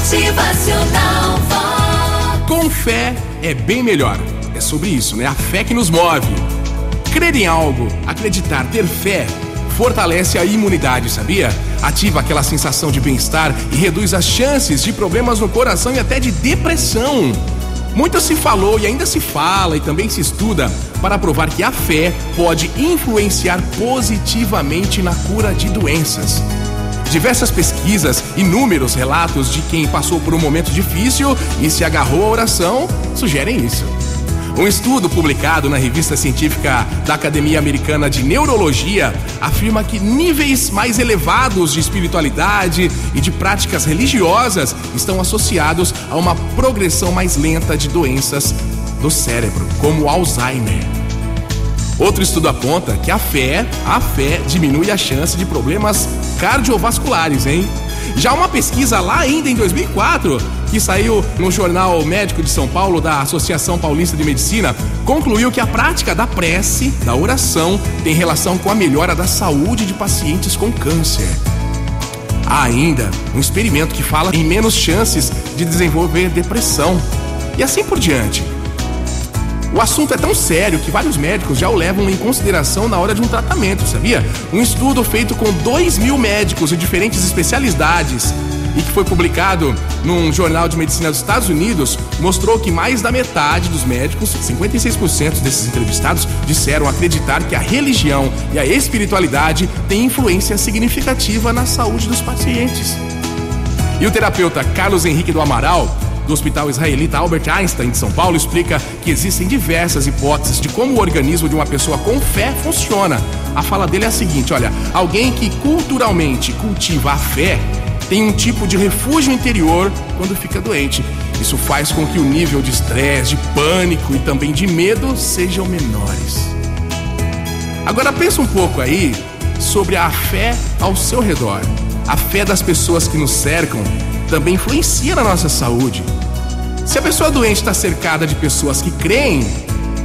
Motivacional Vox. Com fé é bem melhor. É sobre isso, né? A fé que nos move. Crer em algo, acreditar, ter fé, fortalece a imunidade, sabia? Ativa aquela sensação de bem-estar e reduz as chances de problemas no coração e até de depressão. Muito se falou e ainda se fala e também se estuda para provar que a fé pode influenciar positivamente na cura de doenças. Diversas pesquisas, inúmeros relatos de quem passou por um momento difícil e se agarrou à oração sugerem isso. Um estudo publicado na revista científica da Academia Americana de Neurologia afirma que níveis mais elevados de espiritualidade e de práticas religiosas estão associados a uma progressão mais lenta de doenças do cérebro, como Alzheimer. Outro estudo aponta que a fé, a fé diminui a chance de problemas cardiovasculares, hein? Já uma pesquisa lá ainda em 2004, que saiu no Jornal Médico de São Paulo da Associação Paulista de Medicina, concluiu que a prática da prece, da oração, tem relação com a melhora da saúde de pacientes com câncer. Há ainda um experimento que fala em menos chances de desenvolver depressão. E assim por diante. O assunto é tão sério que vários médicos já o levam em consideração na hora de um tratamento, sabia? Um estudo feito com 2 mil médicos de diferentes especialidades e que foi publicado num jornal de medicina dos Estados Unidos mostrou que mais da metade dos médicos, 56% desses entrevistados, disseram acreditar que a religião e a espiritualidade têm influência significativa na saúde dos pacientes. E o terapeuta Carlos Henrique do Amaral do Hospital Israelita Albert Einstein de São Paulo explica que existem diversas hipóteses de como o organismo de uma pessoa com fé funciona. A fala dele é a seguinte: olha, alguém que culturalmente cultiva a fé tem um tipo de refúgio interior quando fica doente. Isso faz com que o nível de estresse, de pânico e também de medo sejam menores. Agora pensa um pouco aí sobre a fé ao seu redor. A fé das pessoas que nos cercam também influencia na nossa saúde. Se a pessoa doente está cercada de pessoas que creem,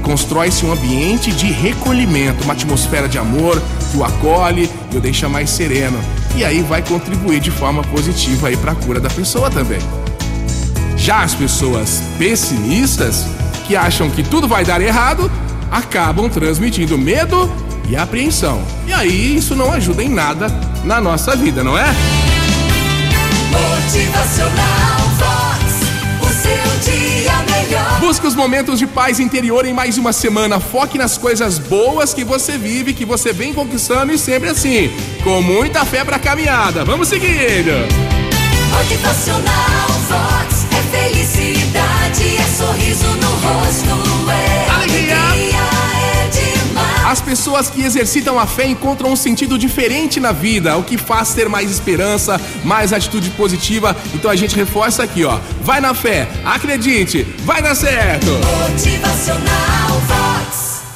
constrói-se um ambiente de recolhimento, uma atmosfera de amor que o acolhe e o deixa mais sereno. E aí vai contribuir de forma positiva aí para a cura da pessoa também. Já as pessoas pessimistas, que acham que tudo vai dar errado, acabam transmitindo medo e apreensão. E aí isso não ajuda em nada na nossa vida, não é? Os momentos de paz interior em mais uma semana. Foque nas coisas boas que você vive, que você vem conquistando e sempre assim, com muita fé pra caminhada. Vamos seguindo! Motivacional Vox. É felicidade, pessoas que exercitam a fé encontram um sentido diferente na vida, o que faz ter mais esperança, mais atitude positiva. Então a gente reforça aqui, ó. Vai na fé, acredite, vai dar certo! Motivacional Vox.